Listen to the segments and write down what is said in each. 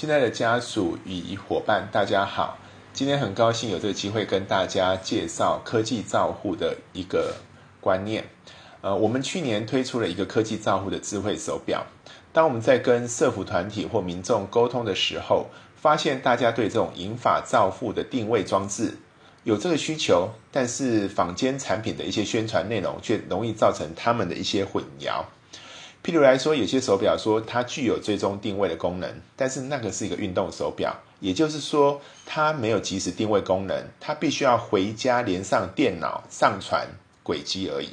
亲爱的家属与伙伴，大家好！今天很高兴有这个机会跟大家介绍科技照护的一个观念。呃，我们去年推出了一个科技照护的智慧手表。当我们在跟社服团体或民众沟通的时候，发现大家对这种银发照护的定位装置有这个需求，但是坊间产品的一些宣传内容却容易造成他们的一些混淆。譬如来说，有些手表说它具有追踪定位的功能，但是那个是一个运动手表，也就是说它没有即时定位功能，它必须要回家连上电脑上传轨迹而已。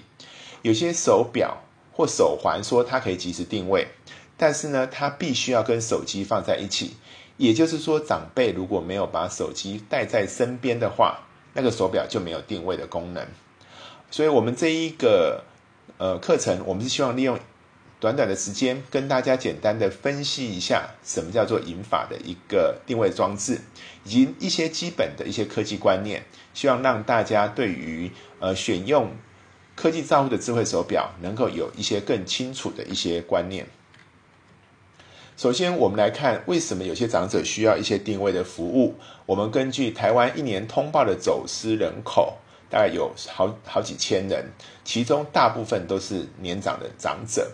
有些手表或手环说它可以即时定位，但是呢，它必须要跟手机放在一起，也就是说长辈如果没有把手机带在身边的话，那个手表就没有定位的功能。所以，我们这一个呃课程，我们是希望利用。短短的时间，跟大家简单的分析一下什么叫做银法的一个定位装置，以及一些基本的一些科技观念，希望让大家对于呃选用科技照护的智慧手表，能够有一些更清楚的一些观念。首先，我们来看为什么有些长者需要一些定位的服务。我们根据台湾一年通报的走失人口，大概有好好几千人，其中大部分都是年长的长者。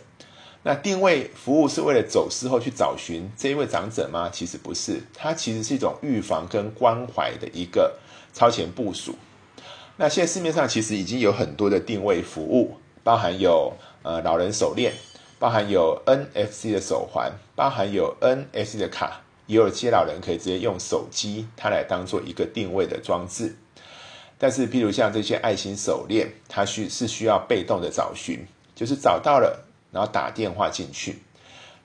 那定位服务是为了走失后去找寻这一位长者吗？其实不是，它其实是一种预防跟关怀的一个超前部署。那现在市面上其实已经有很多的定位服务，包含有呃老人手链，包含有 NFC 的手环，包含有 NFC 的卡，也有些老人可以直接用手机它来当做一个定位的装置。但是，譬如像这些爱心手链，它需是需要被动的找寻，就是找到了。然后打电话进去，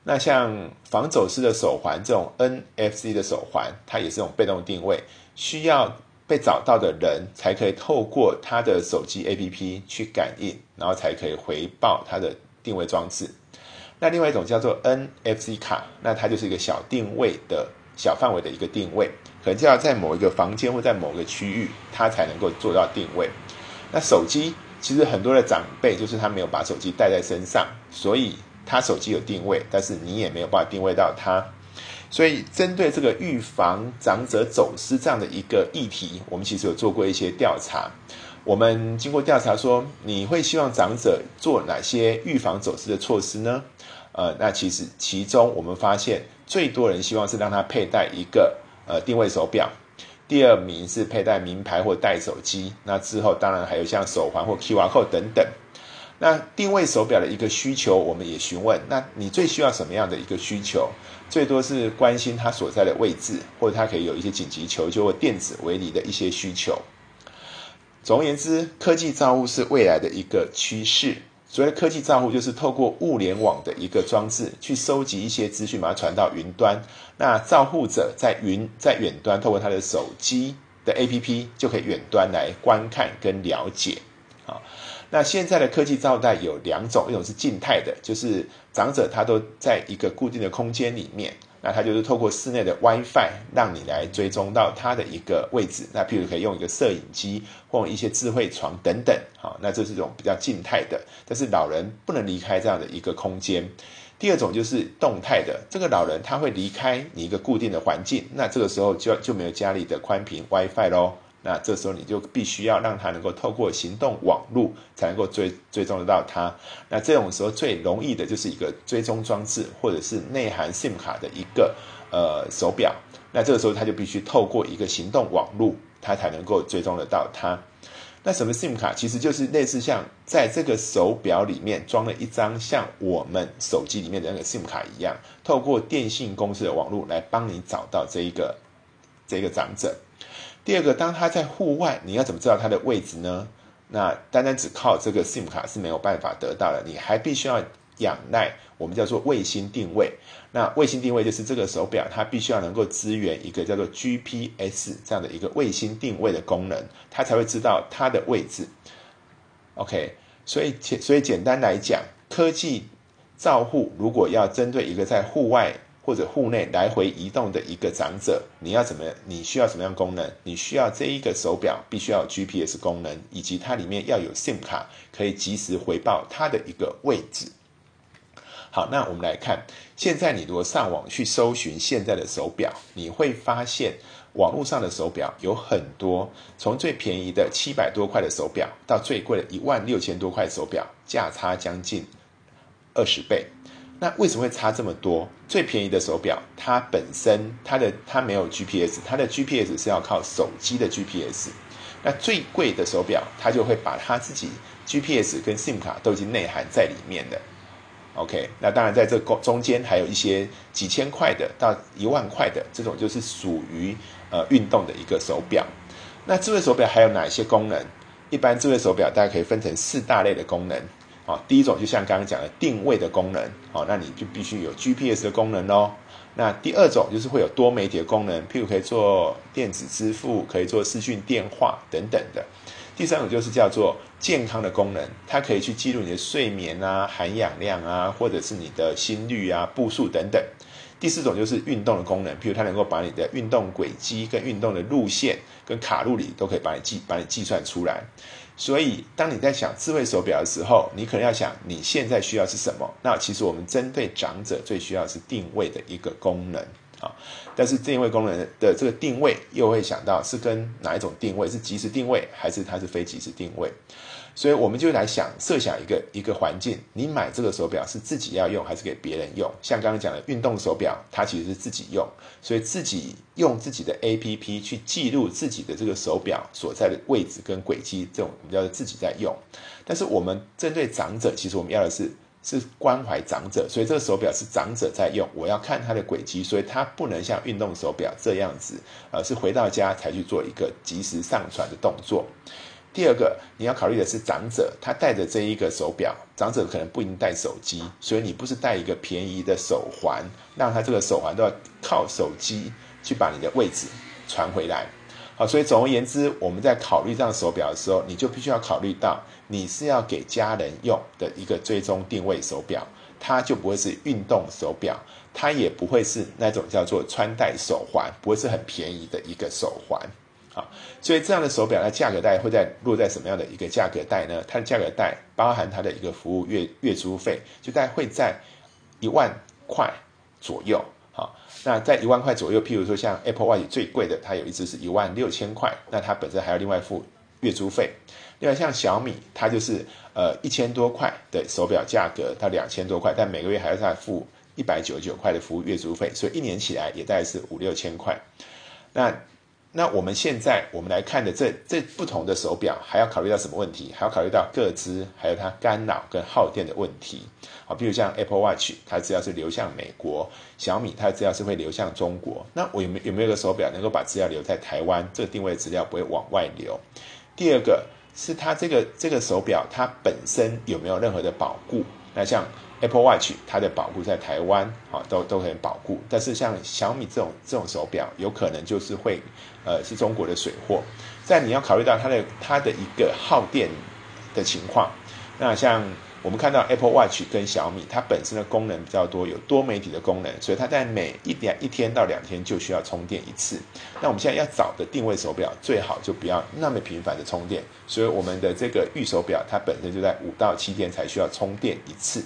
那像防走失的手环这种 NFC 的手环，它也是这种被动定位，需要被找到的人才可以透过他的手机 APP 去感应，然后才可以回报他的定位装置。那另外一种叫做 NFC 卡，那它就是一个小定位的小范围的一个定位，可能就要在某一个房间或在某个区域，它才能够做到定位。那手机。其实很多的长辈就是他没有把手机带在身上，所以他手机有定位，但是你也没有办法定位到他。所以针对这个预防长者走失这样的一个议题，我们其实有做过一些调查。我们经过调查说，你会希望长者做哪些预防走失的措施呢？呃，那其实其中我们发现最多人希望是让他佩戴一个呃定位手表。第二名是佩戴名牌或带手机，那之后当然还有像手环或 QR code 等等。那定位手表的一个需求，我们也询问，那你最需要什么样的一个需求？最多是关心它所在的位置，或者它可以有一些紧急求救或电子围篱的一些需求。总而言之，科技造物是未来的一个趋势。所谓的科技账户，就是透过物联网的一个装置去收集一些资讯，把它传到云端。那照护者在云在远端，透过他的手机的 APP 就可以远端来观看跟了解。好，那现在的科技照带有两种，一种是静态的，就是长者他都在一个固定的空间里面。那它就是透过室内的 WiFi 让你来追踪到它的一个位置。那譬如可以用一个摄影机或一些智慧床等等，好，那这是一种比较静态的。但是老人不能离开这样的一个空间。第二种就是动态的，这个老人他会离开你一个固定的环境，那这个时候就就没有家里的宽频 WiFi 喽。那这时候你就必须要让他能够透过行动网络才能够追追踪得到他。那这种时候最容易的就是一个追踪装置，或者是内含 SIM 卡的一个呃手表。那这个时候他就必须透过一个行动网络，他才能够追踪得到他。那什么 SIM 卡？其实就是类似像在这个手表里面装了一张像我们手机里面的那个 SIM 卡一样，透过电信公司的网络来帮你找到这一个这个长者。第二个，当它在户外，你要怎么知道它的位置呢？那单单只靠这个 SIM 卡是没有办法得到的，你还必须要仰赖我们叫做卫星定位。那卫星定位就是这个手表，它必须要能够支援一个叫做 GPS 这样的一个卫星定位的功能，它才会知道它的位置。OK，所以简所以简单来讲，科技照护如果要针对一个在户外。或者户内来回移动的一个长者，你要怎么？你需要什么样功能？你需要这一个手表必须要有 GPS 功能，以及它里面要有 SIM 卡，可以及时回报它的一个位置。好，那我们来看，现在你如果上网去搜寻现在的手表，你会发现网络上的手表有很多，从最便宜的七百多块的手表，到最贵的一万六千多块手表，价差将近二十倍。那为什么会差这么多？最便宜的手表，它本身它的它没有 GPS，它的 GPS 是要靠手机的 GPS。那最贵的手表，它就会把它自己 GPS 跟 SIM 卡都已经内含在里面的。OK，那当然在这中中间还有一些几千块的到一万块的这种，就是属于呃运动的一个手表。那智慧手表还有哪些功能？一般智慧手表大家可以分成四大类的功能。啊，第一种就像刚刚讲的定位的功能，好，那你就必须有 GPS 的功能喽。那第二种就是会有多媒体的功能，譬如可以做电子支付，可以做视讯电话等等的。第三种就是叫做健康的功能，它可以去记录你的睡眠啊、含氧量啊，或者是你的心率啊、步数等等。第四种就是运动的功能，譬如它能够把你的运动轨迹、跟运动的路线、跟卡路里都可以把你计、把你计算出来。所以，当你在想智慧手表的时候，你可能要想你现在需要是什么？那其实我们针对长者最需要是定位的一个功能。啊，但是定位功能的这个定位又会想到是跟哪一种定位？是即时定位还是它是非即时定位？所以我们就来想设想一个一个环境，你买这个手表是自己要用还是给别人用？像刚刚讲的运动手表，它其实是自己用，所以自己用自己的 A P P 去记录自己的这个手表所在的位置跟轨迹，这种我们叫做自己在用。但是我们针对长者，其实我们要的是。是关怀长者，所以这个手表是长者在用。我要看它的轨迹，所以它不能像运动手表这样子，呃，是回到家才去做一个及时上传的动作。第二个，你要考虑的是长者，他戴着这一个手表，长者可能不一定带手机，所以你不是戴一个便宜的手环，让他这个手环都要靠手机去把你的位置传回来。好，所以总而言之，我们在考虑这样手表的时候，你就必须要考虑到，你是要给家人用的一个追踪定位手表，它就不会是运动手表，它也不会是那种叫做穿戴手环，不会是很便宜的一个手环。好，所以这样的手表，它价格带会在落在什么样的一个价格带呢？它的价格带包含它的一个服务月月租费，就大概会在一万块左右。好，那在一万块左右，譬如说像 Apple Watch 最贵的，它有一只是一万六千块，那它本身还要另外付月租费。另外像小米，它就是呃一千多块的手表价格到两千多块，但每个月还要再付一百九十九块的服务月租费，所以一年起来也大概是五六千块。那那我们现在我们来看的这这不同的手表，还要考虑到什么问题？还要考虑到个资，还有它干扰跟耗电的问题。好，比如像 Apple Watch，它资料是流向美国；小米它资料是会流向中国。那我有没有没有个手表能够把资料留在台湾？这个定位资料不会往外流。第二个是它这个这个手表它本身有没有任何的保护？那像 Apple Watch 它的保护在台湾，哈都都很保护，但是像小米这种这种手表，有可能就是会，呃，是中国的水货。在你要考虑到它的它的一个耗电的情况，那像我们看到 Apple Watch 跟小米，它本身的功能比较多，有多媒体的功能，所以它在每一点一天到两天就需要充电一次。那我们现在要找的定位手表，最好就不要那么频繁的充电，所以我们的这个预手表，它本身就在五到七天才需要充电一次。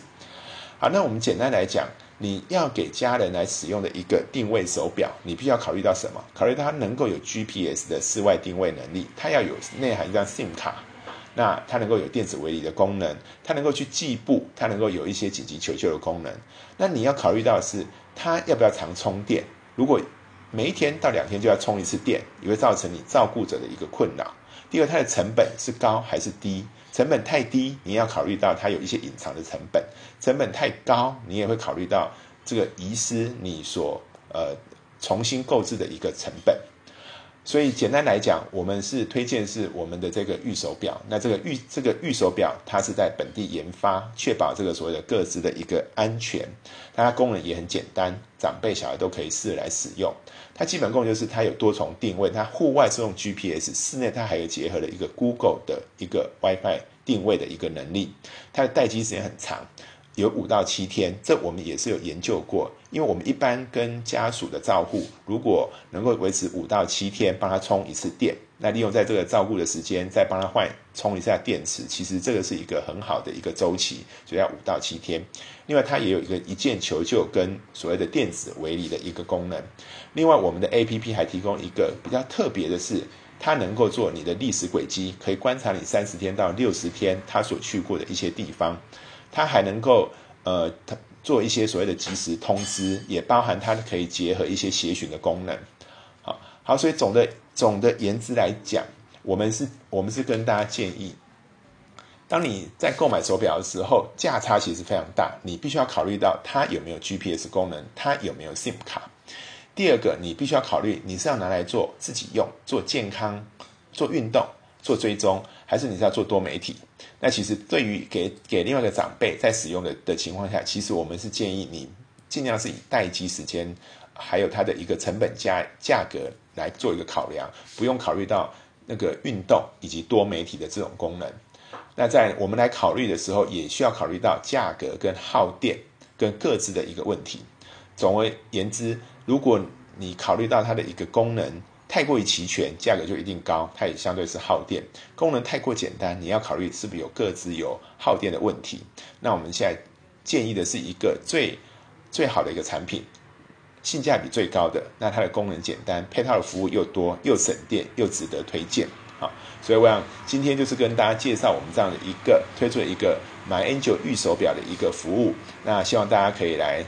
好，那我们简单来讲，你要给家人来使用的一个定位手表，你必须要考虑到什么？考虑到它能够有 GPS 的室外定位能力，它要有内含一张 SIM 卡，那它能够有电子围篱的功能，它能够去计步，它能够有一些紧急求救的功能。那你要考虑到的是，它要不要常充电？如果每一天到两天就要充一次电，也会造成你照顾者的一个困扰。第二，它的成本是高还是低？成本太低，你要考虑到它有一些隐藏的成本；成本太高，你也会考虑到这个遗失你所呃重新购置的一个成本。所以简单来讲，我们是推荐是我们的这个预手表。那这个预这个预手表，它是在本地研发，确保这个所谓的各自的一个安全。它功能也很简单，长辈小孩都可以试来使用。它基本功能就是它有多重定位，它户外是用 GPS，室内它还有结合了一个 Google 的一个 WiFi 定位的一个能力。它的待机时间很长。有五到七天，这我们也是有研究过。因为我们一般跟家属的照护，如果能够维持五到七天，帮他充一次电，那利用在这个照顾的时间，再帮他换充一下电池，其实这个是一个很好的一个周期，所以要五到七天。另外，它也有一个一键求救跟所谓的电子围篱的一个功能。另外，我们的 A P P 还提供一个比较特别的是，它能够做你的历史轨迹，可以观察你三十天到六十天他所去过的一些地方。它还能够呃，它做一些所谓的即时通知，也包含它可以结合一些协询的功能。好，好，所以总的总的言之来讲，我们是，我们是跟大家建议，当你在购买手表的时候，价差其实非常大，你必须要考虑到它有没有 GPS 功能，它有没有 SIM 卡。第二个，你必须要考虑，你是要拿来做自己用，做健康，做运动。做追踪，还是你是要做多媒体？那其实对于给给另外一个长辈在使用的的情况下，其实我们是建议你尽量是以待机时间，还有它的一个成本价价格来做一个考量，不用考虑到那个运动以及多媒体的这种功能。那在我们来考虑的时候，也需要考虑到价格跟耗电跟各自的一个问题。总而言之，如果你考虑到它的一个功能，太过于齐全，价格就一定高，它也相对是耗电。功能太过简单，你要考虑是不是有各自有耗电的问题。那我们现在建议的是一个最最好的一个产品，性价比最高的，那它的功能简单，配套的服务又多，又省电，又值得推荐。好，所以我想今天就是跟大家介绍我们这样的一个推出了一个买 Angel 预手表的一个服务，那希望大家可以来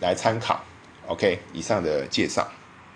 来参考。OK，以上的介绍。